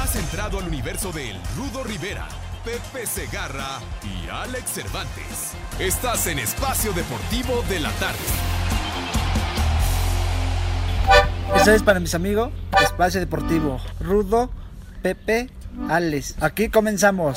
Has entrado al universo de Rudo Rivera, Pepe Segarra y Alex Cervantes. Estás en Espacio Deportivo de la Tarde. Eso es para mis amigos, Espacio Deportivo, Rudo, Pepe, Alex. Aquí comenzamos.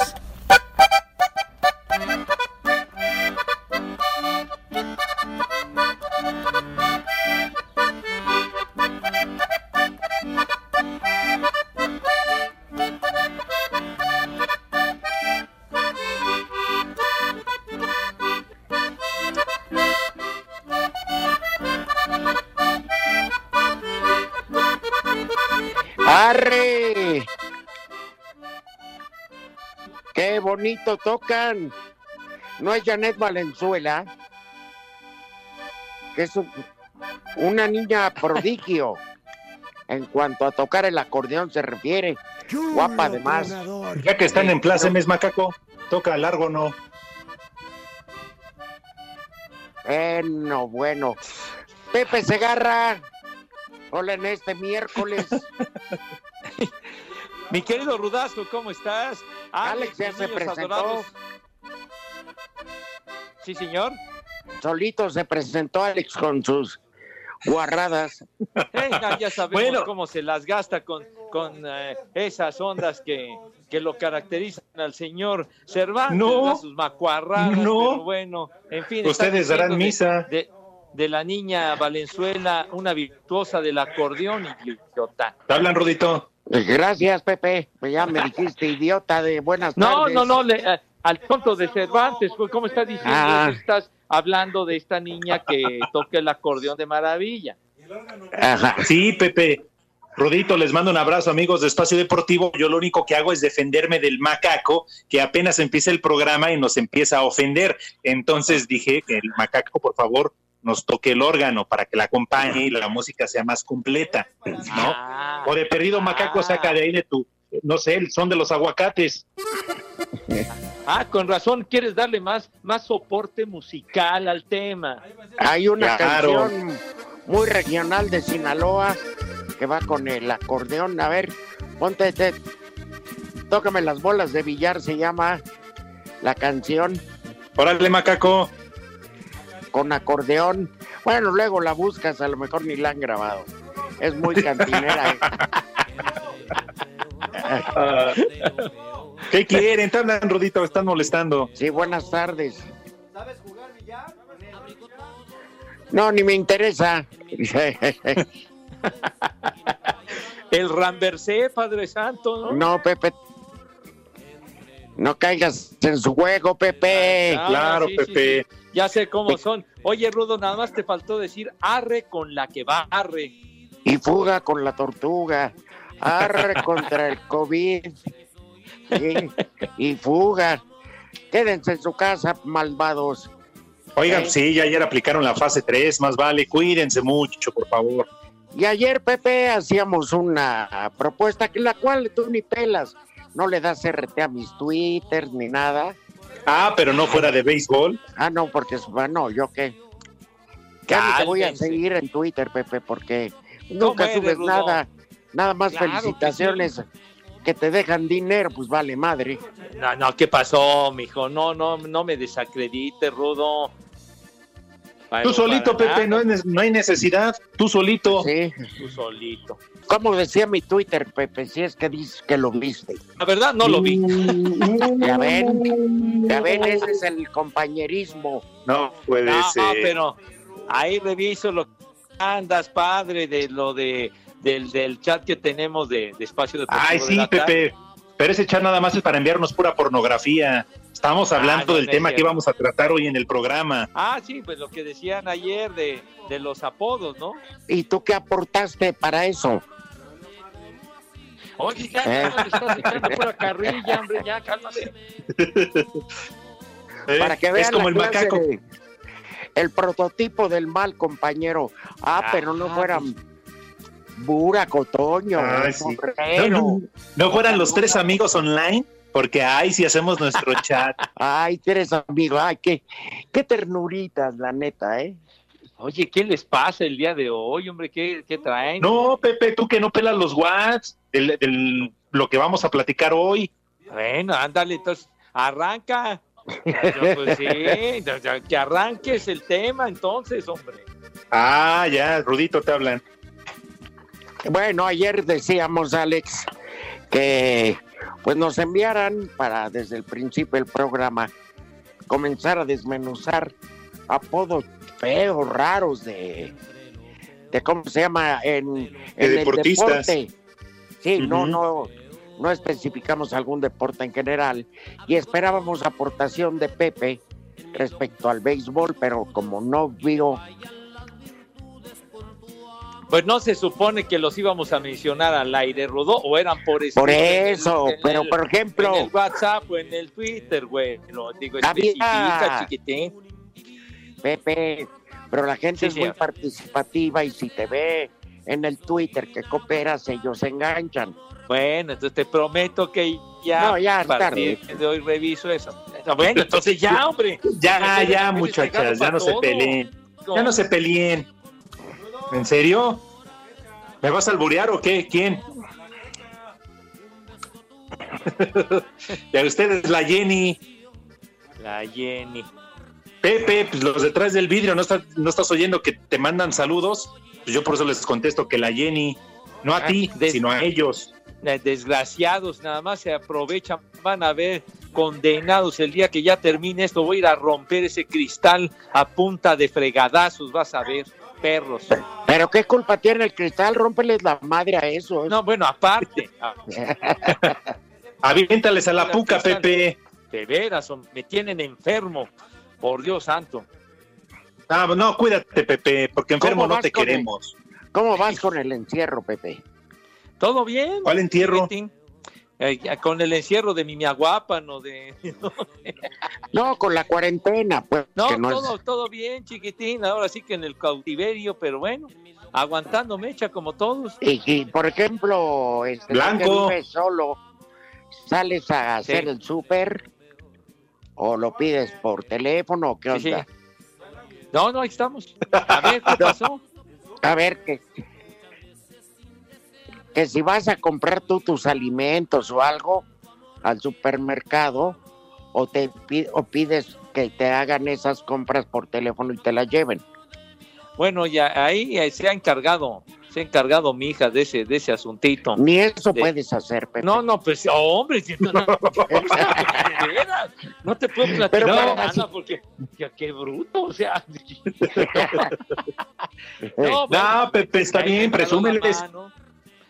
Bonito tocan! No es Janet Valenzuela, que es un- una niña prodigio en cuanto a tocar el acordeón se refiere. Guapa además. Ya que están en Plaza Mes Macaco, toca largo no. Bueno, bueno. Pepe Segarra. Hola en este miércoles. Mi querido Rudazo, ¿cómo estás? Alex ya se presentó. adorados. Sí, señor. Solito se presentó Alex con sus guarradas. Eh, ya, sabemos Bueno. cómo se las gasta con, con eh, esas ondas que, que lo caracterizan al señor Cervantes, No. sus macuarradas, No. pero bueno, en fin. Ustedes darán de- misa. De, de la niña Valenzuela, una virtuosa del acordeón, idiota. ¿Te hablan, Rudito? Gracias, Pepe. Pues ya me dijiste idiota de buenas No, tardes. no, no, le- eh, al tonto de Cervantes, pues, ¿cómo está diciendo Ah. que estás hablando de esta niña que toca el acordeón de maravilla? Ajá. Sí, Pepe. Rudito, les mando un abrazo, amigos de Espacio Deportivo. Yo lo único que hago es defenderme del macaco, que apenas empieza el programa y nos empieza a ofender. Entonces dije que el macaco, por favor, nos toque el órgano para que la acompañe y la música sea más completa, ¿no? Ah, O de perdido macaco, Ah. saca de ahí de tu, no sé, el son de los aguacates. ah, con razón, quieres darle más, más soporte musical al tema. Hay una Claro. canción muy regional de Sinaloa que va con el acordeón. A ver, ponte, te- tócame las bolas de billar, se llama la canción Órale, macaco. Con acordeón. Bueno, luego la buscas, a lo mejor ni la han grabado. Es muy cantinera. ¿eh? ¿Qué quieren? Te hablan, Rudito, están molestando. Sí, buenas tardes. No, ni me interesa. El Ramversé, Padre Santo, ¿no? No, Pepe. No caigas en su juego, Pepe. Ah, claro, sí, Pepe. sí. Ya sé cómo son. Oye, Rudo, nada más te faltó decir arre con la que va, arre. Y fuga con la tortuga. Arre contra el COVID. Sí, Y fuga. Quédense en su casa, malvados. Oigan, Sí. sí, ya ayer aplicaron la fase 3, más vale, cuídense mucho, por favor. Y ayer, Pepe, hacíamos una propuesta que la cual tú ni pelas. No le das RT a mis twitters ni nada. Ah, pero no fuera de béisbol. Ah, no, porque bueno, yo qué. Ya ni te voy a seguir en Twitter, Pepe, porque nunca eres, subes Rudo? nada. Nada más Claro que felicitaciones que, te dejan dinero, pues vale madre. No, no, ¿qué pasó, mijo? No, no, no me desacredite, Rudo. Tú solito, Pepe, no, hay no hay necesidad. Tú solito. Sí. Tú solito. Como decía mi Twitter, Pepe, si es que dices que lo viste. La verdad, no lo vi. Ya ven, ya ven, ese es el compañerismo. No puede No, ser. pero ahí reviso lo que andas, padre, de lo de del, del chat que tenemos de, de Espacio Deportivo Ay, de sí. Pepe. Pero ese chat nada más es para enviarnos pura pornografía. Estamos hablando no, del tema que íbamos a tratar hoy en el programa. Ah, sí, pues lo que decían ayer de, de los apodos, ¿no? ¿Y tú qué aportaste para eso? Oye, ya, ¿Eh? le estás echando pura carrilla, hombre, ya, cálmate. ¿Eh? Para que vean es como la el clase macaco. de- el prototipo del mal, compañero. Ah, pero no Ajá, fueran Bura, Cotoño, Ay, sí. No, Sombrero. no, no fueran los tres amigos online, porque ay, si hacemos nuestro chat. Ay, eres amigo. Ay, qué, qué ternuritas, la neta, ¿eh? Oye, ¿qué les pasa el día de hoy, hombre? ¿Qué, qué traen? No, Pepe, tú que no pelas los whats del, del- lo que vamos a platicar hoy. Bueno, ándale, entonces, arranca. Yo, pues sí, que arranques el tema entonces, hombre. Ah, ya, Rudito te hablan. Bueno, ayer decíamos, Alex, que pues nos enviaran para desde el principio del programa comenzar a desmenuzar apodos feos, raros de, de cómo se llama en, en el deportistas. deporte. Sí, no, no, no especificamos algún deporte en general y esperábamos aportación de Pepe respecto al béisbol, pero como no vio Pues no se supone que los íbamos a mencionar al aire, Rodó, o eran por eso. por eso, pero por ejemplo, En el WhatsApp o en el Twitter, güey. Lo digo, Había- especifica, chiquitín. Pepe, pero la gente Sí, es muy participativa y si te ve en el Twitter que cooperas, ellos se enganchan. Bueno, entonces te prometo que ya, No, ya, a partir tarde. de hoy reviso eso. Bueno, entonces ya, hombre. Ya, ya, muchachas, ya no se peleen. Ya no se peleen. ¿En serio? ¿Me vas a alburear o qué? ¿Quién? y a ustedes la Jenny. La Jenny. Pepe, pues los detrás del vidrio, ¿no estás, no estás oyendo que te mandan saludos? Pues yo por eso les contesto que la Jenny, no a Ah, ti, des- sino a ellos. Eh, Desgraciados, nada más se aprovechan, van a ver condenados el día que ya termine esto. Voy a ir a romper ese cristal a punta de fregadazos, vas a ver, perros. Pero qué culpa tiene el cristal, rómpeles la madre a eso. No, bueno, aparte, ah, Aviéntales a la puca, Pepe. de veras, me tienen enfermo, por Dios santo. Ah, no, cuídate, Pepe, porque enfermo ¿Cómo no te el- queremos. ¿Cómo vas con el encierro, Pepe? ¿Todo bien? ¿Cuál entierro? Eh, con el encierro de mi miaguapano, de... No, con la cuarentena, pues. No, que no es- todo, todo bien, chiquitín. Ahora sí que en el cautiverio, pero bueno, aguantando mecha como todos. Y, y, por ejemplo, este, Blanco. que solo, ¿sales a Sí. hacer el súper? ¿O lo pides por teléfono? o ¿Qué Sí, sí. onda? No, no, ahí estamos. A ver, ¿qué pasó? A ver, que, que si vas a comprar tú tus alimentos o algo al supermercado, o, te, o pides que te hagan esas compras por teléfono y te las lleven. Bueno, ya ahí se ha encargado, se ha encargado mi hija de ese, de ese asuntito. Ni eso De- puedes hacer, Pepe. No, no, pues, oh, hombre, si no, no, te puedo platicar Pero nada para- porque, ya, qué bruto, o sea. No, bueno, No, Pepe, está bien, presúmeles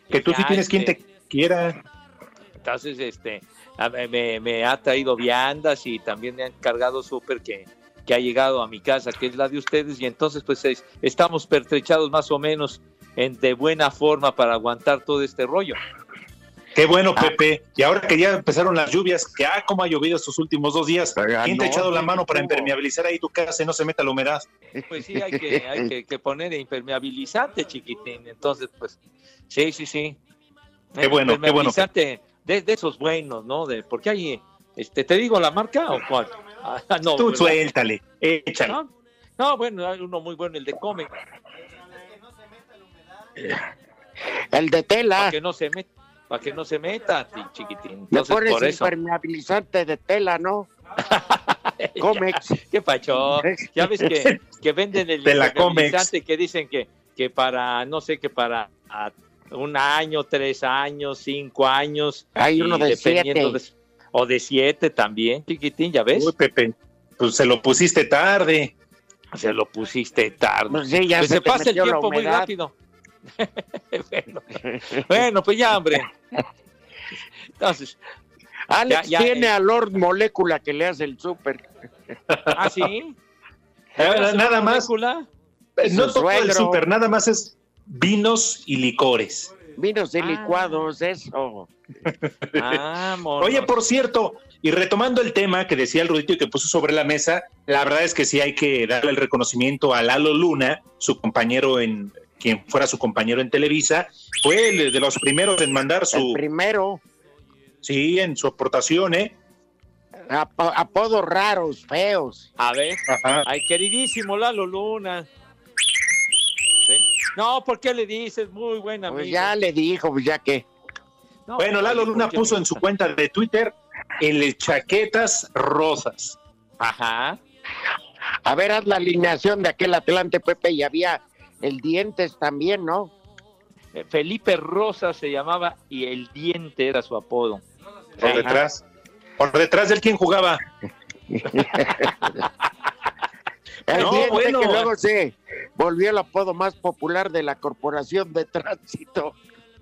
que tú sí tienes quien este, te quiera. Entonces, este, a- me, me ha traído viandas y también me ha encargado súper que, que ha llegado a mi casa, que es la de ustedes, y entonces, pues, es- estamos pertrechados más o menos en, de buena forma para aguantar todo este rollo. Qué bueno, Pepe. Y ahora que ya empezaron las lluvias, que ah, cómo ha llovido estos últimos dos días. ¿Quién te ha no, echado la mano para impermeabilizar ahí tu casa y no se meta la humedad? Pues sí, hay que, hay que, que poner impermeabilizante, chiquitín. Entonces, pues, sí, sí, sí. Qué bueno, qué bueno. De, de esos buenos, ¿no? De, porque hay, este, ¿te digo la marca o cuál? Ah, no, tú ¿verdad? suéltale, échale. ¿No? No, bueno, hay uno muy bueno, el de Come, El de tela. para que no se meta, para que no se meta, chiquitín. Le pones por eso. impermeabilizante de tela, ¿no? Comex. ¿Qué pacho? Ya ves que, que venden el De la impermeabilizante que dicen que, que para, no sé, que para ah, un año, tres años, cinco años. Hay uno de siete. de- o de siete también, chiquitín, ¿ya ves? Uy, Pepe, pues se lo pusiste tarde. Se lo pusiste tarde. Pues sí, ya Pues se, se te pasa el tiempo muy rápido. bueno, bueno, pues ya, hombre. Entonces, Alex Ya, ya, tiene eh. a Lord Molécula que le hace el súper. ah, sí. Nada, ¿Es nada una más, molécula? no todo el súper, nada más es vinos y licores. Vinos y Ah. licuados, eso. Vámonos. Oye, por cierto, y retomando el tema que decía el Rudito y que puso sobre la mesa, la verdad es que sí hay que darle el reconocimiento a Lalo Luna, su compañero en, quien fuera su compañero en Televisa, fue el de los primeros en mandar El su, primero, sí, en su aportación, ¿eh? ap- apodos raros, feos. A ver, Ajá. ay, queridísimo Lalo Luna. No, ¿por qué le dices? Muy buena Pues amigo. ya le dijo, pues ya que. No, Bueno, Lalo Luna ¿por qué puso en su cuenta de Twitter el chaquetas rosas. Ajá. A ver, haz la alineación de aquel Atlante, Pepe, y había el Dientes también, ¿no? Eh, Felipe Rosa se llamaba y el diente era su apodo. Por Ajá. detrás. Por detrás del quien jugaba. El No, Diente bueno. que luego se volvió el apodo más popular de la Corporación de Tránsito.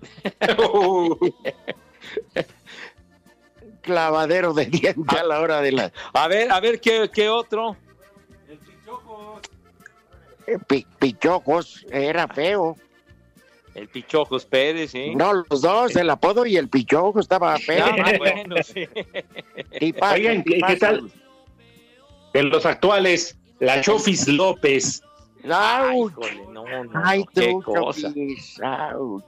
Clavadero de diente a la hora de la... A ver, a ver, ¿qué, qué otro? eh, pi- pichojos, era feo. El Pichojos Pérez, ¿sí? No, los dos, el apodo y el pichojo estaba feo. Ah, bueno, sí. Oigan, ¿qué- tal? De los actuales, la Chofis López. Ay, ¡Auch! híjole, no, no, Ay, qué tú, cosa. Chofis, ¡auch!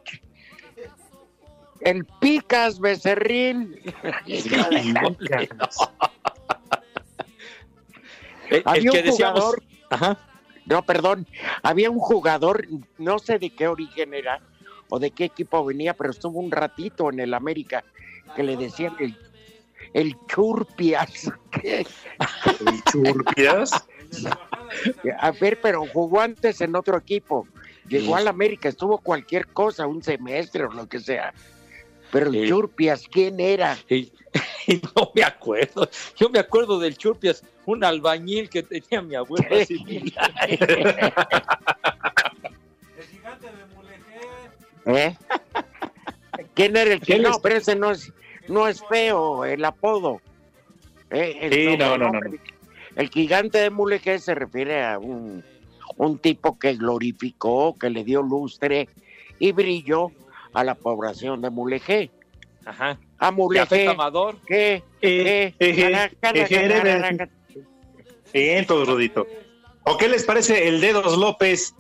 El Picas Becerril. No. El, el Había que un decíamos. jugador, Ajá. no, perdón, había un jugador, no sé de qué origen era o de qué equipo venía, pero estuvo un ratito en el América que le decían el, el Churpias. Churpias. A ver, pero jugó antes en otro equipo. Llegó al América, estuvo cualquier cosa, un semestre o lo que sea. Pero el Sí. Churpias, ¿quién era? No me acuerdo. Yo me acuerdo del Churpias, un albañil que tenía mi abuelo. así. ¿Eh? ¿Quién era el que ¿Quién no? es? Pero ese no es, no es feo, el apodo. Eh, el Sí, no, no, no. El gigante de Mulegé se refiere a un, un tipo que glorificó, que le dio lustre y brillo a la población de Mulegé. Ajá. A Mulegé, Amador. ¿qué? Eh, ¿Qué? eh, Caraca, eh, Rudito. ¿O qué les parece el Dedos López?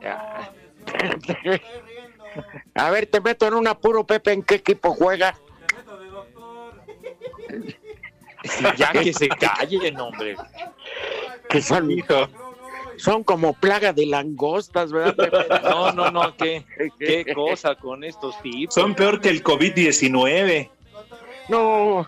A ver, te meto en un apuro, Pepe, ¿en qué equipo juega? Ya que se callen, hombre. Que son, Hijo. son como plaga de langostas, ¿verdad? No, no, no, qué, qué cosa con estos tipos. Son peor que el COVID-19. No,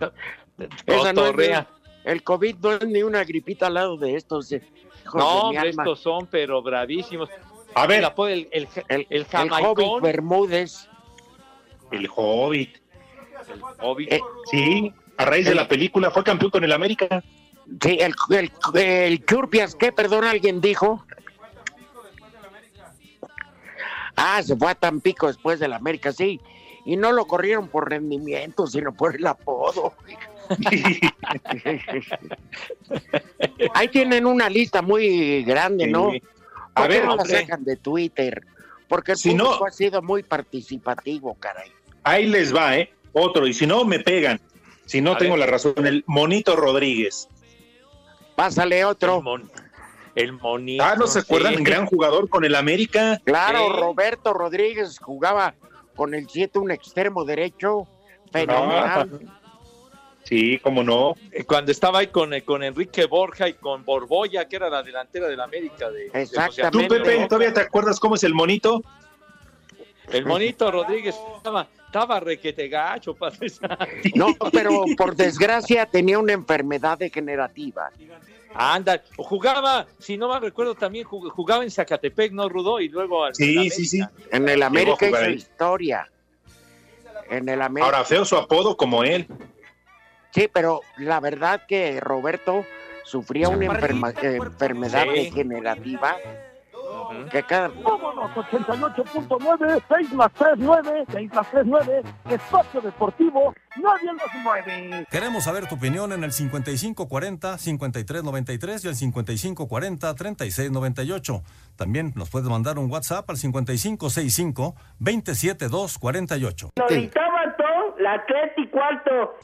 esa no es el COVID no es ni una gripita al lado de estos. eh, hijos No, de mi hombre, alma. estos son, pero bravísimos. A El ver, apodo, el, el, el, el el Hobbit. Bermúdez. el Hobbit. el Hobbit. Eh, Sí, a raíz de la película fue campeón con el América. Sí, el, el, el Churpias, ¿qué? Perdón, alguien dijo. Ah, se fue a Tampico después del América, sí. Y no lo corrieron por rendimiento, sino por el apodo. Ahí tienen una lista muy grande, ¿no? Sí. ¿Por A qué ver, no la sacan de Twitter? Porque el Si no- público ha sido muy participativo, caray. Ahí les va, ¿eh? Otro. Y si no, me pegan. Si no, A tengo ver. la razón. El Monito Rodríguez. Pásale El, otro. mon- el monito. Ah, ¿no se acuerdan? sí. Gran jugador con el América. Claro, Sí. Roberto Rodríguez jugaba con el 7, un extremo derecho. Fenomenal. Sí, cómo no. Eh, Cuando estaba ahí con, eh, con Enrique Borja y con Borboya, que era la delantera del América. De, Exactamente. ¿Tú, Pepe, todavía te acuerdas cómo es el monito? El monito Rodríguez estaba, estaba requete gacho, padre. No, pero por desgracia tenía una enfermedad degenerativa. Anda, jugaba, si no mal recuerdo, también jug- jugaba en Zacatepec, ¿no, Rudo? Y luego al Sí, sí, sí. En el América hizo historia. En el América. Ahora feo su apodo como él. Sí, pero la verdad que Roberto sufría una enferma- eh, enfermedad Sí. degenerativa Ujú. que cada Vámonos, 88.9, 6 más 3, 9, 6 más 3, 9, Espacio Deportivo, nadie los mueve. Queremos saber tu opinión en el 5540-5393 y el 5540-3698. También nos puedes mandar un WhatsApp al 5565-27248. Ahorita todo, la y cuarto.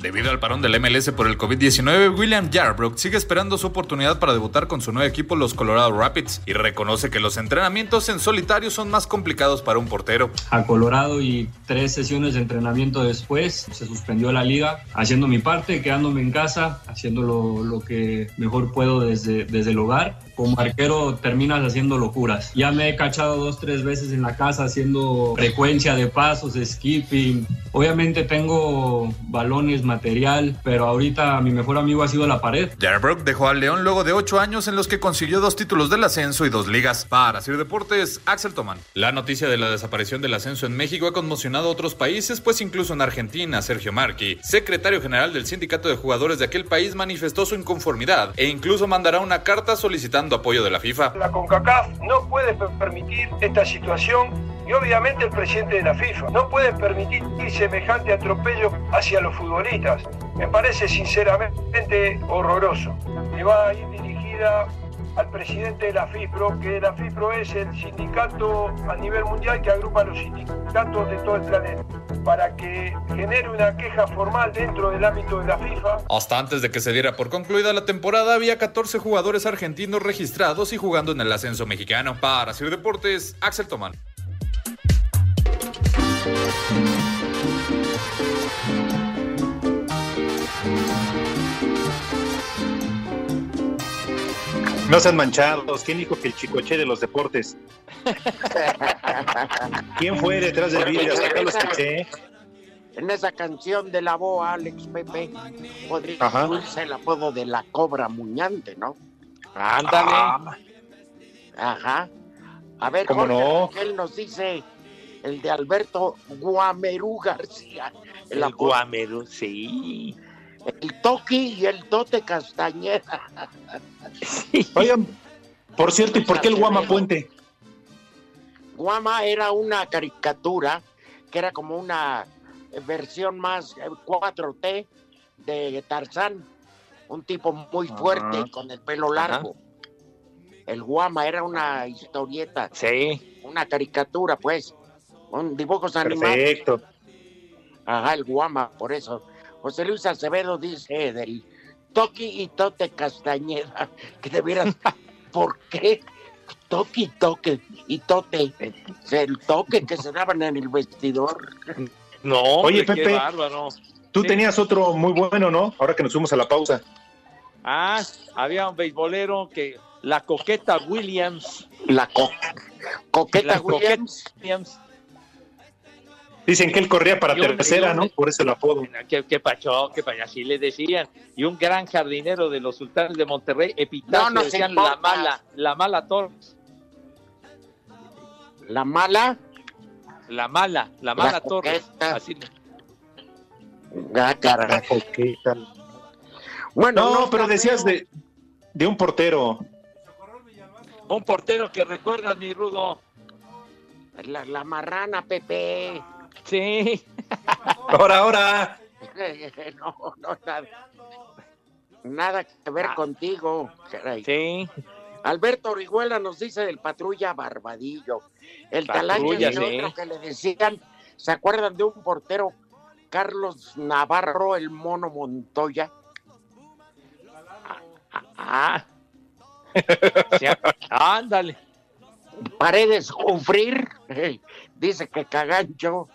Debido al parón del MLS por el COVID-19, William Yarbrough sigue esperando su oportunidad para debutar con su nuevo equipo, los Colorado Rapids, y reconoce que los entrenamientos en solitario son más complicados para un portero. A Colorado y tres sesiones de entrenamiento después se suspendió la liga, haciendo mi parte, quedándome en casa, haciendo lo, lo que mejor puedo desde, desde el hogar como arquero terminas haciendo locuras. Ya me he cachado dos, tres veces en la casa haciendo frecuencia de pasos, skipping. Obviamente tengo balones, material, pero ahorita mi mejor amigo ha sido la pared. Jarbrook dejó al León luego de ocho años en los que consiguió dos títulos del ascenso y dos ligas. Para Sir Deportes, Axel Tomán. La noticia de la desaparición del ascenso en México ha conmocionado a otros países, pues incluso en Argentina, Sergio Marqui, secretario general del sindicato de jugadores de aquel país, manifestó su inconformidad e incluso mandará una carta solicitando apoyo de la FIFA. La CONCACAF no puede permitir esta situación y obviamente el presidente de la FIFA no puede permitir semejante atropello hacia los futbolistas. Me parece sinceramente horroroso. Y va a ir dirigida al presidente de la FIFPRO, que la FIFPRO es el sindicato a nivel mundial que agrupa a los sindicatos de todo el planeta, para que genere una queja formal dentro del ámbito de la FIFA. Hasta antes de que se diera por concluida la temporada, había 14 jugadores argentinos registrados y jugando en el ascenso mexicano. Para Sir Deportes, Axel Tomán. No sean manchados. ¿Quién dijo que el chicoche de los deportes? ¿Quién fue detrás del vídeo? Hasta acá lo escuché. En esa canción de la voz, Alex Pepe, podría incluirse el apodo de la cobra muñante, ¿no? Ándale. Ah, Ajá. A ver, ¿Cómo Jorge no? Rangel nos dice el de Alberto Guamerú García. El, Guamerú, sí. el Toki y el Tote Castañeda. Oigan, por cierto, ¿y por qué el Guama Puente? Guama era una caricatura que era como una versión más eh, 4T de Tarzán, un tipo muy fuerte Ajá. con el pelo largo. El Guama era una historieta, Sí. una caricatura, pues, un dibujos animados. Perfecto. Ajá, el Guama, por eso. José Luis Acevedo dice del Toki y Tote Castañeda, que de veras, ¿por qué? Toki, Toque y Tote, el toque que se daban en el vestidor. No, Oye, hombre, Pepe. bárbaro. Tú Sí. tenías otro muy bueno, ¿no? Ahora que nos fuimos a la pausa. Ah, había un beisbolero que la coqueta Williams. La co- coqueta La Williams. coqueta Williams. Dicen que él corría para tercera, ¿no? Por eso el apodo. Que, que pachó, que así le decían. Y un gran jardinero de los sultanes de Monterrey, epitafio, No decían importa. la mala, la mala Torres. La mala. La mala, la La mala Torres. coqueta. Así, Ah. Bueno, No, está pero decías de, de un portero. un portero que recuerdas, mi rudo. La, la marrana, Pepe. Sí. Ahora, ahora. No, no, nada. Nada que ver Ah. contigo. caray. Sí. Alberto Orihuela nos dice del patrulla Barbadillo. El talaño Patrulla, de sí. otro que le decían, ¿se acuerdan de un portero? Carlos Navarro, el mono Montoya. Ah. Sí, ándale. Paredes Sufrir, eh, dice que Cagancho,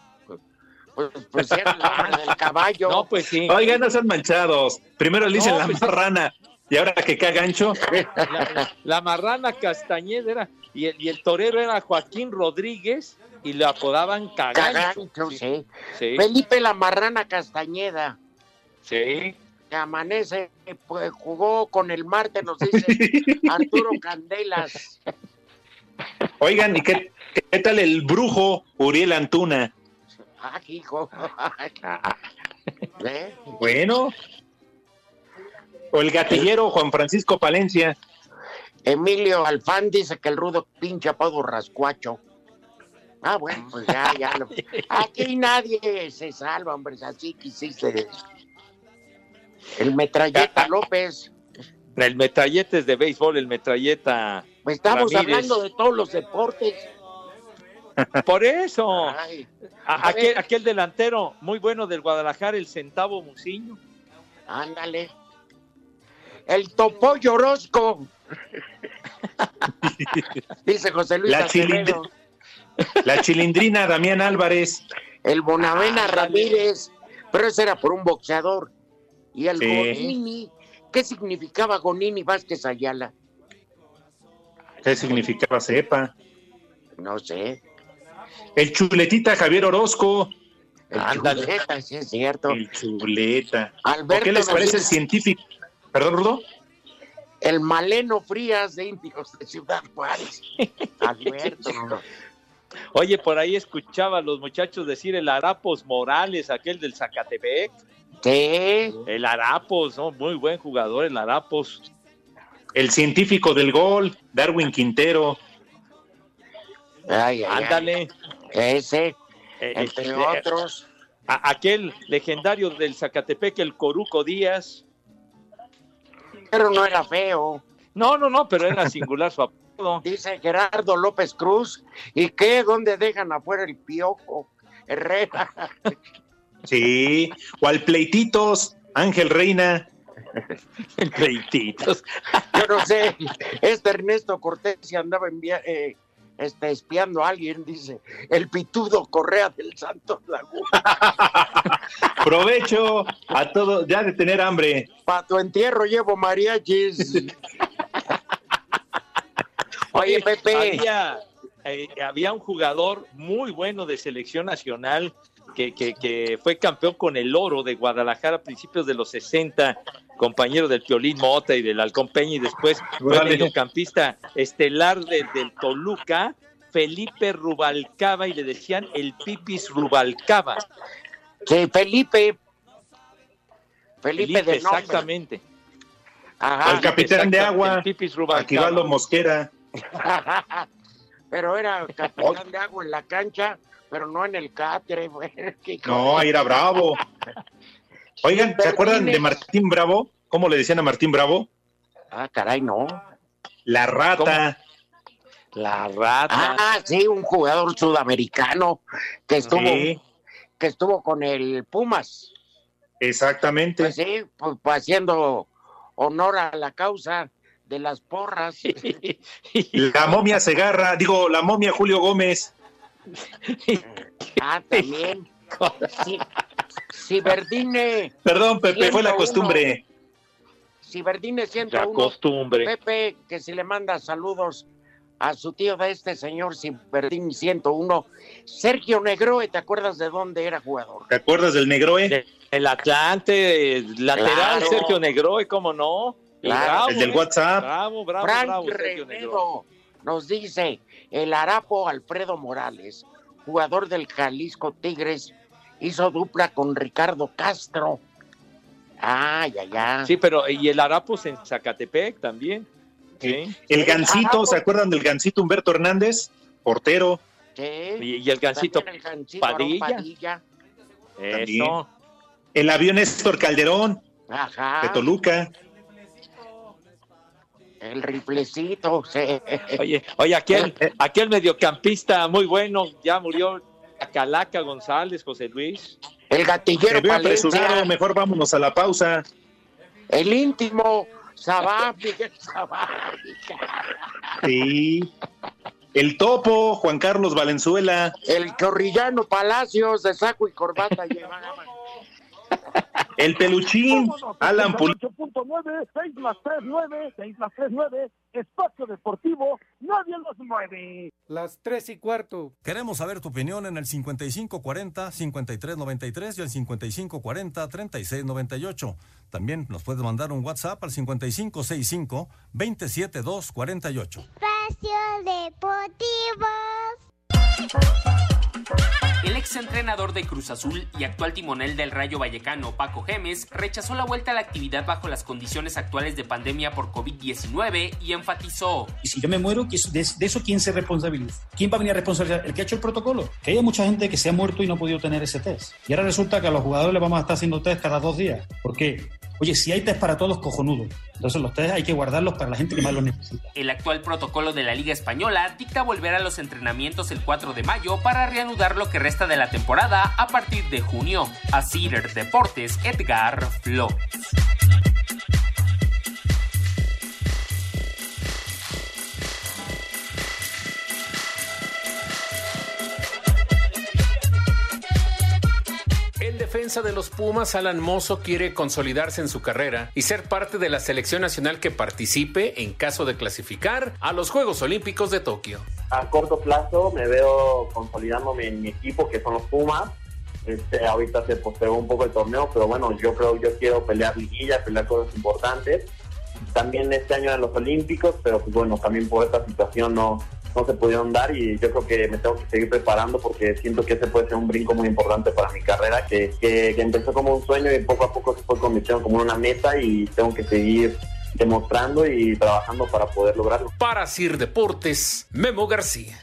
pues, pues era el del caballo. No, pues sí. Oigan, no sean manchados. Primero le dicen No, la pues- marrana y ahora que cagancho. La, la marrana Castañeda era, y el, y el torero era Joaquín Rodríguez y le apodaban Cagancho. Cagancho, sí. Sí, Felipe la Marrana Castañeda, sí. que amanece, pues jugó con el Marte, nos dice Arturo Candelas. Oigan, ¿y qué, qué tal el brujo Uriel Antuna? Ah, hijo. ¿Eh? Bueno. O el gatillero Juan Francisco Palencia. Emilio Alfán dice que el rudo pinche apodo rascuacho. Ah, bueno, pues ya, ya. Lo... Aquí nadie se salva, hombre. Así quisiste. El metralleta López. El metralleta es de béisbol, el metralleta. Pues estamos Ramírez. hablando de todos los deportes. Por eso. Ay, A- a aquel, delantero muy bueno del Guadalajara, el centavo Muciño. ándale. El Topoyo Orozco. Dice José Luis La. La chilindrina Damián Álvarez. El Bonavena. Ramírez. Pero ese era por un boxeador. Y el Sí. Gonini. ¿Qué significaba Gonini Vázquez Ayala? ¿Qué significaba sepa? No sé. El chuletita Javier Orozco. El Ándale. Chuleta, sí es cierto. El chuleta. ¿O Alberto qué les parece el científico? ¿Perdón, Rudo? el Maleno Frías de Índigos de Ciudad Juárez. Alberto. Oye, por ahí escuchaba a los muchachos decir el Arapos Morales, aquel del Zacatepec. Sí. El Arapos, ¿no? Muy buen jugador, el Arapos. El científico del gol, Darwin Quintero. Ay, ay, ay. Ese, Eh, entre eh, otros. a- aquel legendario del Zacatepec, el Coruco Díaz. Pero no era feo. No, no, no, pero era singular su apodo. Dice Gerardo López Cruz. ¿Y qué? ¿Dónde dejan afuera el piojo? Herrera. Sí. O al pleititos, Ángel Reina. El Pleititos. Yo no sé. Este Ernesto Cortés se andaba eh, este, espiando a alguien, dice. El pitudo Correa del Santos Laguna. Provecho a todos, ya de tener hambre. Para tu entierro llevo mariachis. Oye, Pepe. Había, eh, había un jugador muy bueno de selección nacional que, que- que fue campeón con el oro de Guadalajara a principios de los 60, compañero del Piolín Mota y del Halcón Peña, y después fue mediocampista estelar de- del Toluca, Felipe Rubalcaba, y le decían el Pipis Rubalcaba. Sí, Felipe. Felipe, de exactamente. Ajá. Al capitán de agua, el Pipis Rubalcaba. Mosquera. pero era capitán de agua en la cancha, pero no en el catre. güey. No, ahí era bravo. Oigan, ¿se acuerdan de Martín Bravo? ¿Cómo le decían a Martín Bravo? Ah, caray, no. La rata. La rata. Ah, sí, un jugador sudamericano que estuvo, Sí, que estuvo con el Pumas. exactamente. Pues sí, pues, pues, haciendo honor a la causa de las porras. La momia Segarra, digo, la momia Julio Gómez. Ah, también. Sí, Ciberdine, Perdón, Pepe, fue la 101. costumbre. Ciberdine La 101. costumbre. Pepe, que si le manda saludos a su tío de este señor Ciberdín 101, Sergio Negroe, ¿te acuerdas de dónde era jugador? ¿Te acuerdas del Negroe? De- El Atlante, el lateral Claro. Sergio Negroy, ¿cómo no? Claro. bravo, El del. WhatsApp. Bravo, bravo, Frank bravo, Sergio Negroy. Renedo nos dice el harapo Alfredo Morales, jugador del Jalisco Tigres, hizo dupla con Ricardo Castro. Ah, ya, ya. Sí, pero y el Arapos en Zacatepec también. Sí. El Gancito, ¿se acuerdan del Gancito Humberto Hernández? Portero. Sí, Y, y el Gancito el Padilla. Padilla. Eso. El avión Néstor Calderón, Ajá. de Toluca. El riflecito, sí. Oye, oye, aquel, aquel mediocampista muy bueno, ya murió Calaca González, José Luis. El gatillero Palencia. mejor vámonos a la pausa. El íntimo Sabá, Miguel Sabá. Sí. El Topo, Juan Carlos Valenzuela. El Corrillano Palacios de saco y corbata llevaba. El Peluchín, Alan Pul 8.9, 6 más 3, 9, 6 más 3, 9, espacio deportivo, nadie los mueve. Las tres y cuarto. Queremos saber tu opinión en el 5540-5393 y el 5540-3698. También nos puedes mandar un WhatsApp al 5565-27248. Espacio Deportivo. El ex exentrenador de Cruz Azul y actual timonel del Rayo Vallecano, Paco Gemes, rechazó la vuelta a la actividad bajo las condiciones actuales de pandemia por COVID-19 y enfatizó. Y si yo me muero, de, eso quién se responsabiliza? ¿Quién va a venir a responsabilizar? El que ha hecho el protocolo. Que haya mucha gente que se ha muerto y no ha podido tener ese test. Y ahora resulta que a los jugadores les vamos a estar haciendo test cada dos días. ¿Por qué? Oye, si hay test para todos, cojonudo. Entonces los test hay que guardarlos para la gente que más los necesita. El actual protocolo de la Liga Española dicta volver a los entrenamientos el 4 de mayo para reanudar lo que resta de la temporada a partir de junio. A Cider Deportes, Edgar Flores. Defensa de los Pumas, Alan Mozo, quiere consolidarse en su carrera y ser parte de la selección nacional que participe en caso de clasificar a los Juegos Olímpicos de Tokio. A corto plazo me veo consolidándome en mi equipo, que son los Pumas. Este, ahorita se postergó un poco el torneo, pero bueno, yo creo yo quiero pelear liguilla, pelear cosas importantes. También este año en los Olímpicos, pero pues bueno, también por esta situación no, no se pudieron dar y yo creo que me tengo que seguir preparando porque siento que ese puede ser un brinco muy importante para mi carrera, que, que, empezó como un sueño y poco a poco se fue convirtiendo como una meta y tengo que seguir demostrando y trabajando para poder lograrlo. Para Sir Deportes, Memo García.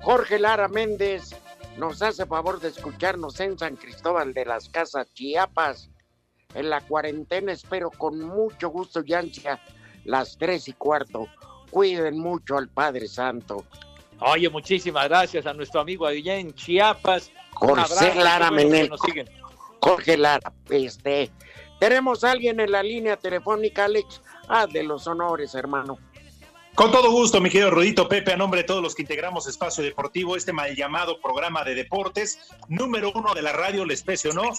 Jorge Lara Méndez nos hace favor de escucharnos en San Cristóbal de las Casas, Chiapas. En la cuarentena espero con mucho gusto y ansia las tres y cuarto. Cuiden mucho al Padre Santo. Oye, muchísimas gracias a nuestro amigo allá en Chiapas. Jorge Lara Méndez. Jorge Lara, este, tenemos a alguien en la línea telefónica, Alex. Ah, de los honores, hermano. Con todo gusto, mi querido Rudito Pepe, a nombre de todos los que integramos Espacio Deportivo, este mal llamado programa de deportes, número uno de la radio, les o ¿no?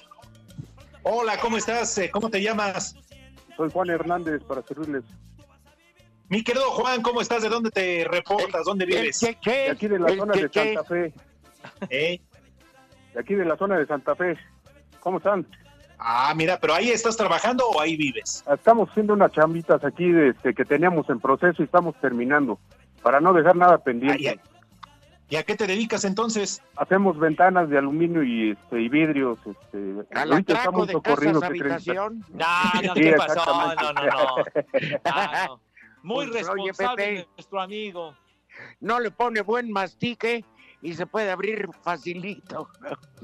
Hola, ¿cómo estás? Eh, ¿Cómo te llamas? Soy Juan Hernández, para servirles. Mi querido Juan, ¿cómo estás? ¿De dónde te reportas? ¿Dónde vives? De aquí de la zona de Santa Fe. ¿Eh? De aquí de la zona de Santa Fe. ¿Cómo están? Ah, mira, pero ahí estás trabajando o ahí vives? Estamos haciendo unas chambitas aquí este, que teníamos en proceso y estamos terminando, para no dejar nada pendiente. ¿Y a qué te dedicas entonces? Hacemos ventanas de aluminio y, este, y vidrios. Este, ¿Al atraco de casas, habitación? No, no, ¿qué pasó? No, no, no. no. Muy pues, responsable nuestro amigo. No le pone buen mastique y se puede abrir facilito.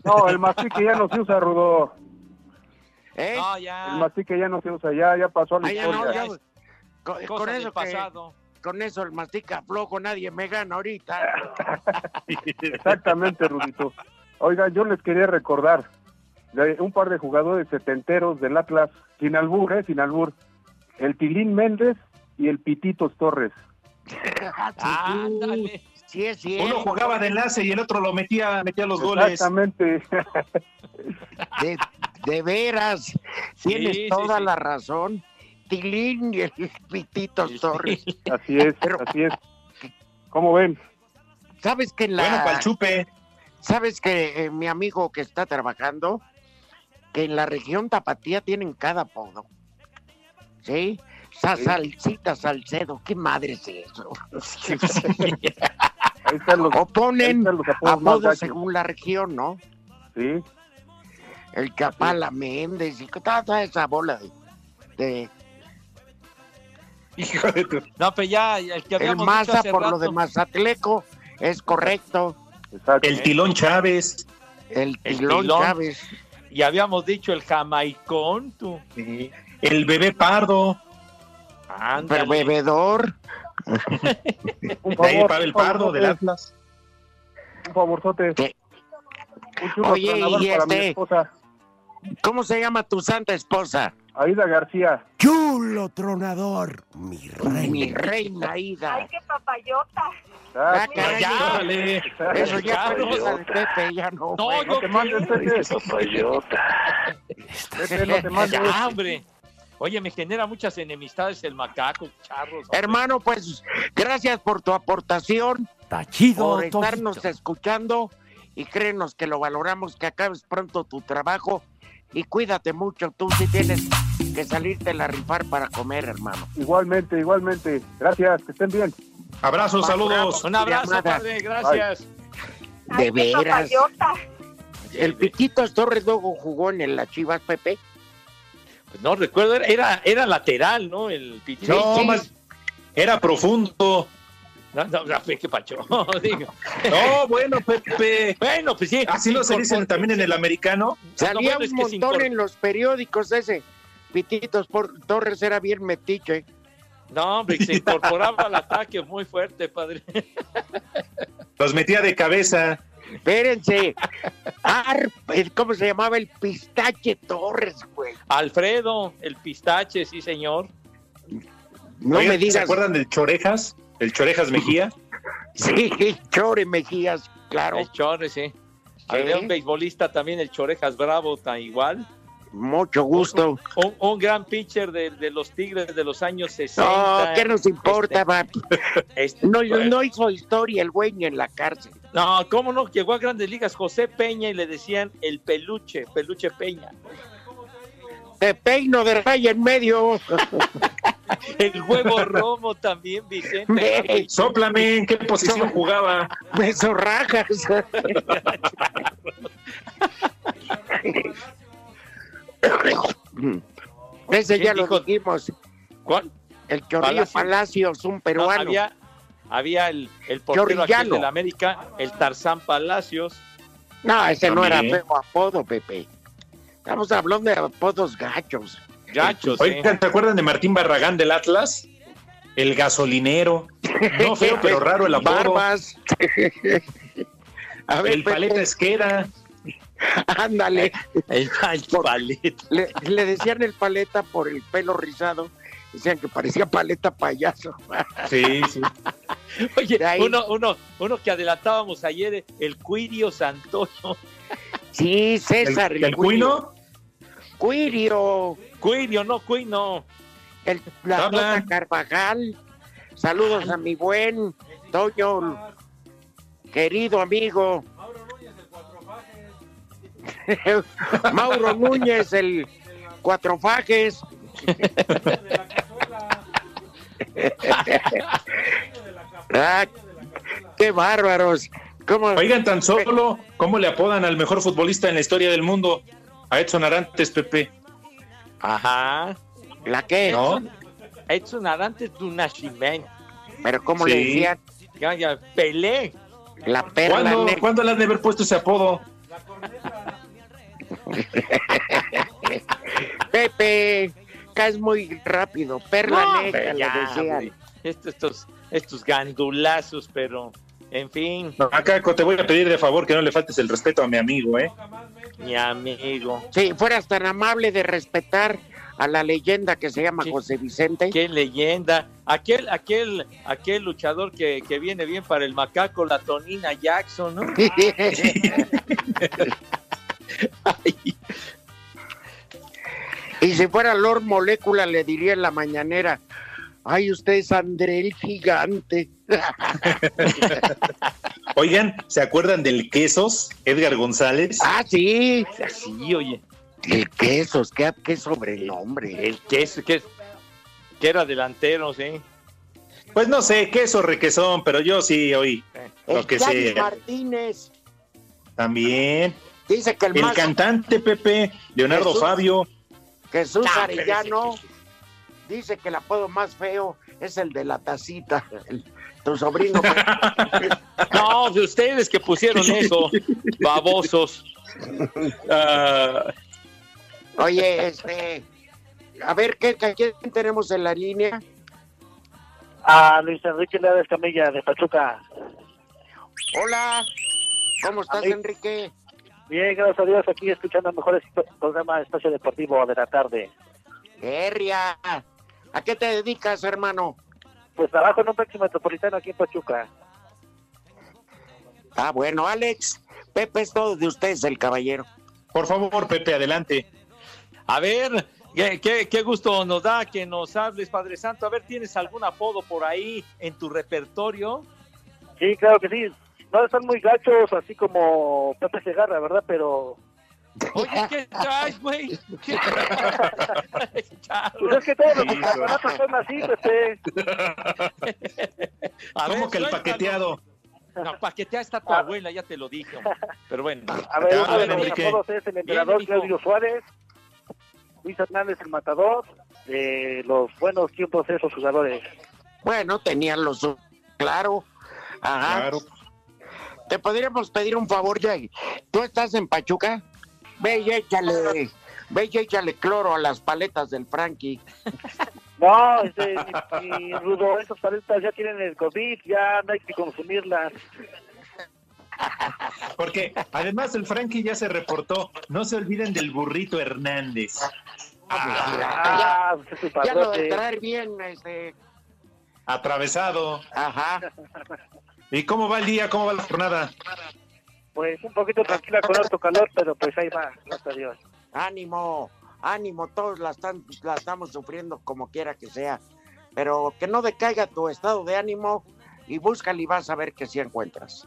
No, el mastique ya no se usa, Rudo. ¿Eh? ya. El mastique ya no se usa, ya, ya pasó la historia. con, eso pasado. con eso el mastica flojo, nadie me gana ahorita. Exactamente, Rudito. Oiga, yo les quería recordar un par de jugadores setenteros del Atlas, sin albur, ¿eh? Sin albur. El Tilín Méndez y el Pititos Torres. Ándale. Sí, sí, Uno jugaba de enlace y el otro lo metía, metía los goles. Exactamente. De veras, tienes toda la razón. Tilín y el Pitito Torres. Así es, así es. ¿Cómo ven? ¿Sabes que en la... Bueno, para chupe. ¿Sabes que eh, mi amigo que está trabajando, que en la región Tapatía tienen cada podo? ¿Sí? Salsita Salcedo, ¿qué madre es eso? Ahí están los, o ponen apodos según la región, ¿no? Sí el Capala Méndez y toda, esa bola de, Hijo de tu... No, pero ya el que El Maza por lo de Mazatleco es correcto. El Tilón Chávez. El Tilón, Chávez. Y habíamos dicho el Jamaicón, tú. El Bebé Pardo. El bebedor. un favor, para el Pardo del Atlas. Un favorzote. Oye, y este, ¿Cómo se llama tu santa esposa? Aida García. Chulo tronador. Mi reina. Mi reina Aida. Ay, qué papayota. Ah, ya, dale. Eso ya fue cosa de Pepe, ya no. No, no te mandes, Pepe. Papayota. Pepe, no te mandes. Ya, hombre. Oye, me genera muchas enemistades el macaco, charros. Hermano, pues gracias por tu aportación. Está chido, Por estarnos escuchando y créenos que lo valoramos, que acabes pronto tu trabajo y cuídate mucho. Tú sí tienes que salirte a rifar para comer, hermano. Igualmente, igualmente. Gracias, que estén bien. Abrazos, saludos. Un abrazo, padre, gracias. De veras. El Piquitos Torres luego jugó en la Chivas, Pepe. Pues no recuerdo, era- era, era lateral, ¿no? El pitcher. No, más- era profundo. No, no, qué pacho. digo. No, bueno, Pepe. Bueno, pues sí. Así lo se dicen también en el americano. Salía bueno, un montón en los periódicos ese. Pititos por Torres era bien metiche. No, hombre, se incorporaba al ataque muy fuerte, padre. Los metía de cabeza. Espérense. Ar- ¿Cómo se llamaba? El Pistache Torres, güey. Alfredo, el pistache, sí, señor. No me digas. ¿Se acuerdan del Chorejas? ¿El Chorejas Mejía? Sí, Chore Mejías, claro. El Chore, sí. Había un beisbolista también, el Chorejas Bravo, tan igual. Mucho gusto. Un, un gran pitcher de, de los Tigres de los años 60. No, ¿qué nos importa? Este, No, bueno. no hizo historia el güey ni en la cárcel. No, ¿cómo no? Llegó a grandes ligas José Peña y le decían el peluche, peluche Peña. Te peino de raya en medio. El huevo romo también, Vicente. Ve, Sóplame, ¿en qué posición jugaba? me zorrajas. Ese ya ¿Quién lo dijo? dijimos. ¿Cuál? El Chorrillo Palacios. Palacios, un No, peruano. había, había el, el portero Chorrillano. de la América, el Tarzán Palacios. No, ese no era feo apodo, Pepe. Estamos hablando de apodos gachos. Gachos, ¿eh? Oigan, ¿te acuerdan de Martín Barragán del Atlas? El gasolinero. No feo, pero raro el apodo. Barbas. A ver, El paleta esquera. ándale. El, el paleta. Le, le decían el paleta por el pelo rizado. Decían que parecía paleta payaso. Sí, sí. Oye, uno, uno, uno que adelantábamos ayer, el Cuirio Santoyo. Sí, ¿El, César. el cuino? Cuirio. Cuirio, no, Cuino. El, la Hablan. Tota Carvajal. Saludos a mi buen Toño, querido amigo. Mauro Núñez, el Cuatro Fajes. Ah, ¡Qué bárbaros! ¿Cómo? Oigan, tan solo, ¿cómo le apodan al mejor futbolista en la historia del mundo? A Edson Arantes, Pepe. Ajá. ¿La qué? ¿No? Edson Arantes do Nascimento. ¿Pero cómo le decían? Ya, ya, Pelé. La perla ¿Cuándo, negra. ¿Cuándo le han de haber puesto ese apodo? Pepe, caes muy rápido. Perla No, negra, le ya, decían. Estos, estos, estos gandulazos, pero en fin, Macaco, te voy a pedir de favor que no le faltes el respeto a mi amigo, ¿eh? Mi amigo. Si fueras tan amable de respetar a la leyenda que se llama Sí. José Vicente. Qué leyenda. Aquel, aquel, aquel luchador que, que viene bien para el macaco, la Tonina Jackson, ¿no? y si fuera Lord Molécula, le diría en la mañanera: Ay, usted es André el gigante. Oigan, ¿se acuerdan del Quesos, Edgar González? ah, sí. Sí, oye. El quesos, qué, qué sobrenombre. El queso, que, que era delantero, sí. Pues no sé, queso, requesón, pero yo sí oí lo El que sea. Martínez También. dice que el, El más cantante, Pepe, Leonardo Jesús. Fabio. Jesús Ah, Arellano dice que el apodo más feo es el de la tacita. El- tu sobrino. No, de ustedes que pusieron eso, babosos. Ah, Oye, este. A ver, ¿qué, qué- quién tenemos en la línea? A Luis Enrique Leales Camilla de Pachuca. Hola, ¿cómo estás. Enrique? Bien, gracias a Dios, aquí escuchando el mejor programa de Espacio Deportivo de la tarde. Herria, ¿a qué te dedicas, hermano? Pues trabajo en un taxi metropolitano aquí en Pachuca. Ah, bueno, Alex, Pepe es todo de ustedes, el caballero. por favor, Pepe, adelante. A ver, Qué, qué- qué gusto nos da que nos hables, Padre Santo. A ver, ¿tienes algún apodo por ahí en tu repertorio? Sí, claro que sí. No están muy gachos, así como Pepe Segarra, ¿verdad? Pero Oye, ¿qué traes, güey? ¿Qué pues es que todos los campeonatos son así, Pepe. A ¿Cómo que el paqueteado? No, paqueteada está tu abuela, ya te lo dije. hombre. Pero bueno. A ver, uno de los Enrique. apodos es el emperador Bien. Claudio Suárez, Luis Hernández el matador, de los buenos tiempos de esos jugadores. Bueno, tenían los su- claro. Ajá. Claro. Te podríamos pedir un favor, Jay. ¿Tú estás en Pachuca? Ve y échale, ve y échale cloro a las paletas del Frankie. No, este, mi, mi Rudo, esas paletas ya tienen el COVID, ya no hay que consumirlas. Porque además el Frankie ya se reportó. No se olviden del burrito Hernández. Ah, pues es su Ya lo de traer bien, este. Atravesado. Ajá. ¿Y cómo va el día? ¿Cómo va la jornada? Pues un poquito tranquila con harto calor, pero pues ahí va, gracias a Dios. Ánimo, ánimo, todos la, están, la estamos sufriendo como quiera que sea. Pero que no decaiga tu estado de ánimo y búscale y vas a ver que sí encuentras.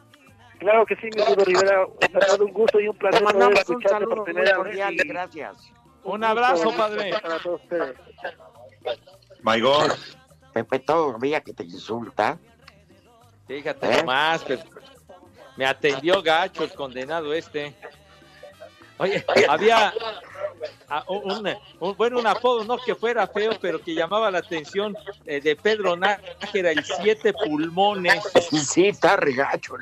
Claro que sí, mi Rudo Rivera, me ha dado un gusto y un placer poder mandamos un escucharte saludo por primera vez. y gracias. Un abrazo, padre. Para todos ustedes. My God. Pepe todavía que te insulta. Fíjate ¿Eh? nomás, pero me atendió gacho el condenado este. Oye, había un, un- bueno, un apodo, no que fuera feo, pero que llamaba la atención eh, de Pedro Nájera, el siete pulmones. Sí, está regacho,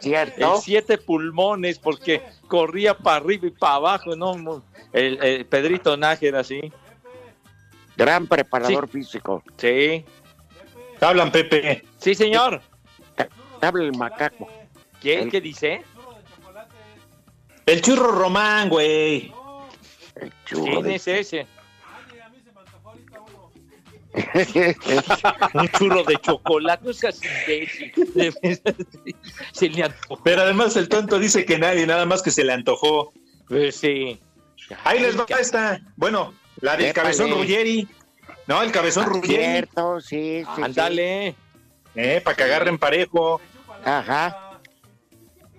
¿cierto? El siete pulmones, porque corría para arriba y para abajo, ¿no? El, el Pedrito Nájera, sí. Gran preparador físico. Sí. ¿Te hablan, Pepe? Sí, señor. Te habla el macaco. ¿Quién? ¿Qué dice? El churro Román, güey. El ¿Quién es ese? de- Un churro de chocolate, no seas imbécil. De veras, Se le antojó. Pero además el tonto dice que nadie, nada más que se le antojó. Pues sí. Ahí les va esta. Bueno, la del Épale. cabezón Ruggeri. No, el cabezón Ruggeri. Cierto, sí, sí. Ándale. Eh, para que agarren parejo. Ajá.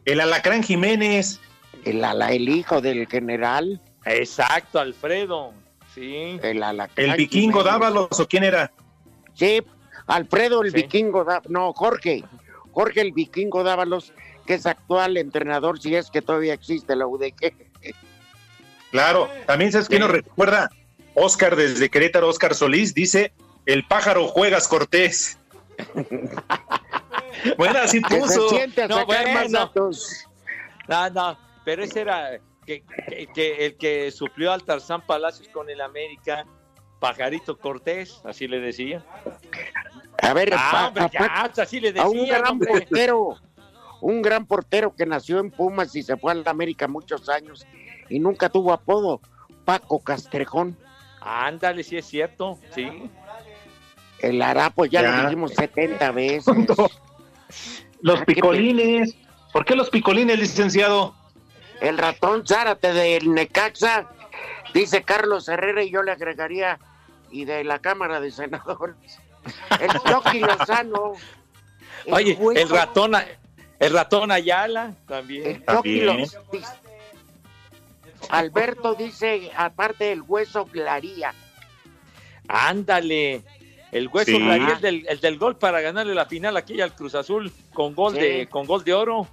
El alacrán Jiménez. El, ala- el hijo del general. Exacto, Alfredo. Sí. El, alacrán El vikingo Jiménez. Dávalos, ¿o quién era? Sí, Alfredo el Sí. vikingo, Dá- no, Jorge, Jorge el vikingo Dávalos, que es actual entrenador, si es que todavía existe la UDG. Claro. También sabes quién Sí. nos recuerda. Oscar desde Querétaro, Oscar Solís, dice, el pájaro juegas Cortés. bueno, así se puso. siente a No, bueno. datos. No, no, pero ese era que, que- que el que suplió al Tarzán Palacios con el América, Pajarito Cortés, así le decía. A ver, Ah, hombre, ya, pues, así le a un decía, gran hombre. portero, un gran portero que nació en Pumas y se fue al América muchos años y nunca tuvo apodo, Paco Castrejón. Ándale, sí es cierto, sí. El harapo ya, Ya. lo dijimos 70 veces. Los Ah, qué picolines. ¿Por qué los picolines, licenciado? El ratón Zárate del Necaxa, dice Carlos Herrera y yo le agregaría, y de la Cámara de Senadores. El Chucky Lozano. el Oye, hueso- el ratón, el ratón Ayala también. el También. Alberto dice, aparte del hueso, Claría. Ándale. El hueso Sí. Del, el del gol para ganarle la final aquí al Cruz Azul con gol Sí. de con gol de oro.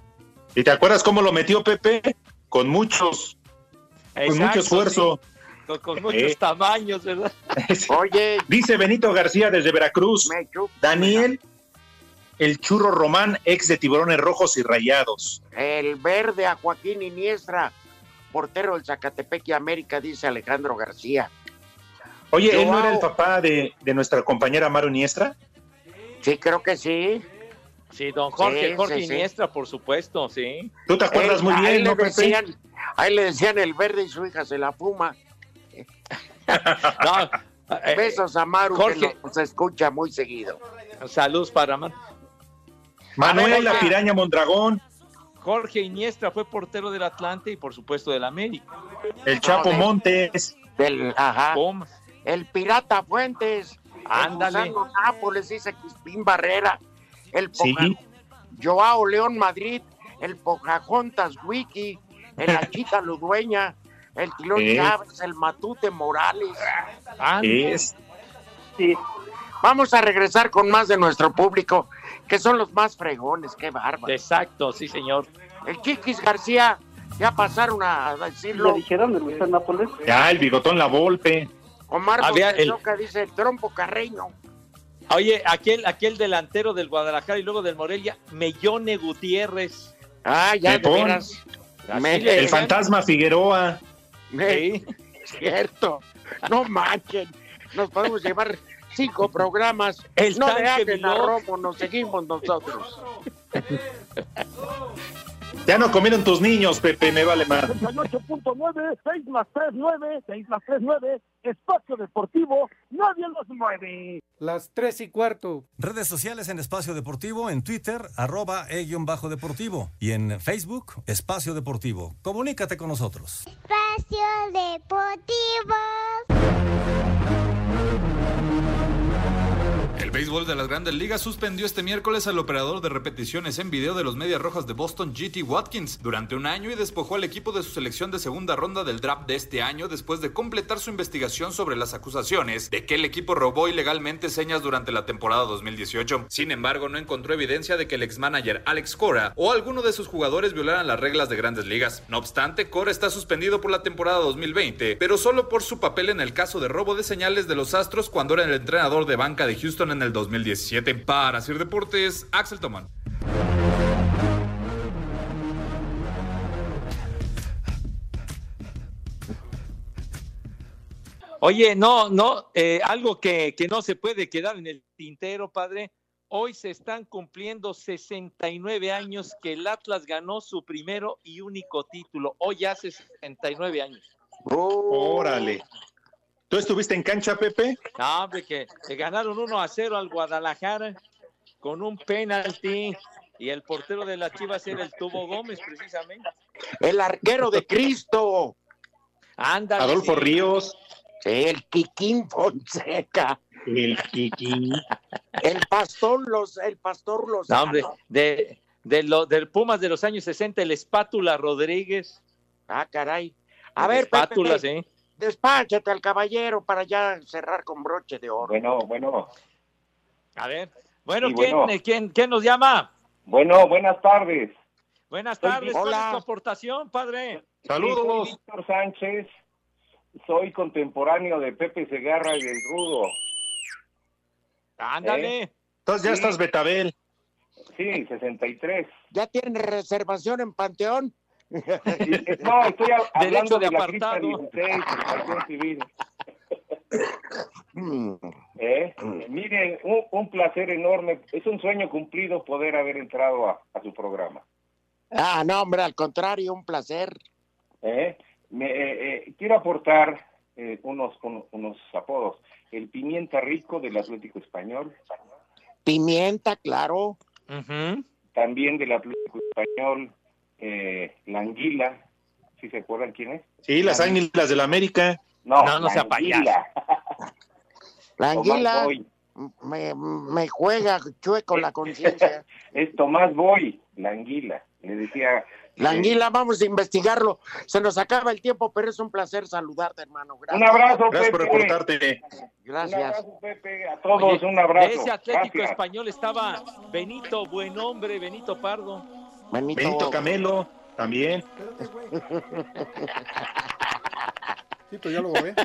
¿Y te acuerdas cómo lo metió Pepe? Con muchos, con mucho esfuerzo. sí, Con, con muchos Eh. tamaños, ¿verdad? Oye, Dice Benito García desde Veracruz. Daniel, el churro Román, ex de Tiburones Rojos y Rayados. El verde a Joaquín Iniestra, portero del Zacatepec y América, dice Alejandro García. Oye, ¿él no Joao. era el papá de, de nuestra compañera Maru Iniestra? Sí, creo que sí. Sí, don Jorge, Sí, Jorge sí, sí. Iniestra, por supuesto, sí. Tú te acuerdas Él- muy ahí bien, le ¿no, Pepe? decían, ahí le decían el verde y su hija se la fuma. No, eh, Besos a Maru, Jorge. que nos escucha muy seguido. saludos para Man- Manuel, la piraña Mondragón, Jorge Iniestra fue portero del Atlante y por supuesto del América. el Chapo de- Montes, Del, ajá. Pumas. El Pirata Fuentes. Ándale. El Gusano Nápoles, dice Crispín Barrera. El Sí. Poca- Joao León Madrid. El Pocahontas Wiki. El Achita Ludueña. El Tilón Eh. Chávez. El Matute Morales. Es. Sí. Vamos a regresar con más de nuestro público, que son los más fregones, qué bárbaro. Exacto, sí, señor. El Chiquis García, ya pasaron a decirlo. ¿Lo dijeron de Luis Nápoles? Ya, el bigotón La Volpe. Omar Había el- dice el trompo carreño. Oye, aquel, aquel delantero del Guadalajara y luego del Morelia, Mellone Gutiérrez. Ah, ya Me- le El fantasma Figueroa. Me- Cierto. No manchen. Nos podemos llevar cinco programas. El no tanque dejen a. Romo, nos seguimos nosotros. Ya no comieron tus niños, Pepe, me vale más. 38.9, 6 más 3, 9, 6 más 3, 9, espacio deportivo, nadie los mueve. Las tres y cuarto. Redes sociales en Espacio Deportivo, en Twitter, arroba e-bajo deportivo. Y en Facebook, Espacio Deportivo. Comunícate con nosotros. Espacio Deportivo. Béisbol de las grandes ligas suspendió este miércoles al operador de repeticiones en video de los Medias Rojas de Boston, GT Watkins, durante un año y despojó al equipo de su selección de segunda ronda del draft de este año después de completar su investigación sobre las acusaciones de que el equipo robó ilegalmente señas durante la temporada 2018. Sin embargo, no encontró evidencia de que el ex-manager Alex Cora o alguno de sus jugadores violaran las reglas de grandes ligas. No obstante, Cora está suspendido por la temporada 2020, pero solo por su papel en el caso de robo de señales de los Astros cuando era el entrenador de banca de Houston en el 2017. Para Sir Deportes, Axel Toman. Oye, no, no, eh, algo que, que no se puede quedar en el tintero, padre. Hoy se están cumpliendo 69 años que el Atlas ganó su primero y único título. Hoy hace 69 años. Órale. ¿Tú estuviste en cancha, Pepe? No, hombre, que, que ganaron 1 a 0 al Guadalajara con un penalti y el portero de las Chivas era el Tubo Gómez, precisamente. El arquero de Cristo. Ándale. Adolfo sí. Ríos. Sí, el Quiquín Fonseca. El Kiki. El pastor los, el pastor los. No, hombre, de, de lo, del Pumas de los años 60, el Espátula Rodríguez. Ah, caray. A ver, Espátula, Pepe, sí. Despáchate al caballero para ya cerrar con broche de oro. Bueno, bueno. A ver. Bueno, Sí, ¿quién, bueno. ¿quién, quién nos llama? Bueno, buenas tardes. Buenas Soy tardes. Víctor. ¿Cuál es Hola. tu aportación, padre? Sí, soy Víctor Sánchez. Soy contemporáneo de Pepe Segarra y del Rudo. Ándale. ¿Eh? Entonces ya Sí. estás Betabel. Sí, 63. ¿Ya tiene reservación en Panteón? No, estoy Derecho hablando de de, apartado. 16, Protección Civil. ¿Eh? Miren, un, un placer enorme. Es un sueño cumplido poder haber entrado a, a su programa. Ah, no, hombre, al contrario, un placer. ¿eh? Me, eh, eh, quiero aportar eh, unos, unos, unos apodos. El Pimienta Rico del Atlético Español, Pimienta, claro. también del Atlético Español, eh, la Anguila, ¿sí se acuerdan quién es? Sí, las La- águilas del la América. No, No, no sea Anguila. La Tomás anguila Boy. me, me juega chueco la conciencia. Es Tomás Boy, la Anguila. Le decía... La eh, anguila, vamos a investigarlo. Se nos acaba el tiempo, pero es un placer saludarte, hermano. Gracias. Un abrazo, Gracias por reportarte. Un Gracias. abrazo, Pepe. A todos, Oye, un abrazo. De ese Atlético Gracias. Español estaba Benito, buen hombre, Benito Pardo. Benito, Benito Camelo, también. Sí, pero ya lo ve.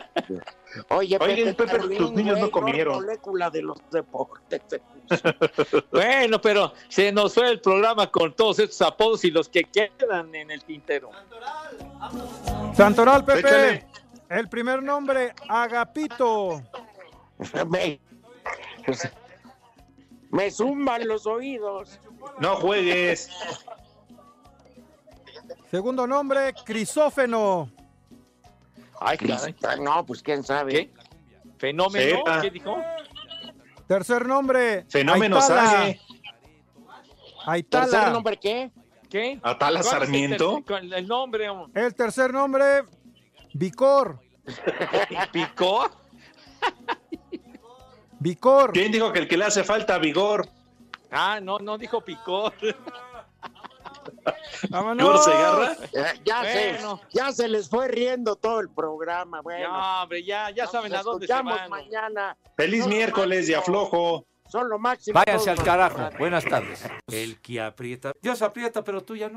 Oye, Oye, Pepe, Carlín, tus niños no comieron. molécula de los deportes. Bueno, pero se nos fue el programa con todos estos apodos y los que quedan en el tintero. Santoral, Pepe. Échale. El primer nombre, Agapito. me, me zumban los oídos. No juegues. Segundo nombre, Crisófeno. Ay, caray. No, pues quién sabe. ¿Qué? ¿Fenómeno? ¿Qué dijo? Tercer nombre, Fenómeno Aitala. Sage. Aitala. ¿Tercer nombre qué? ¿Qué? Atala ¿Cuál es el Sarmiento. tercer- cuál- El, nombre. El tercer nombre, Vicor. ¿Picó? Vicor. ¿Quién dijo que el que le hace falta vigor? Ah, no, no dijo picó. ¿Vigor se agarra? Eh, ya, Bueno. se, ya se les fue riendo todo el programa. Bueno, No, hombre, ya, ya saben a dónde se van. mañana. Feliz Son miércoles y aflojo. Son lo máximo. Váyanse al carajo. Buenas tardes. El que aprieta. Dios aprieta, pero tú ya no.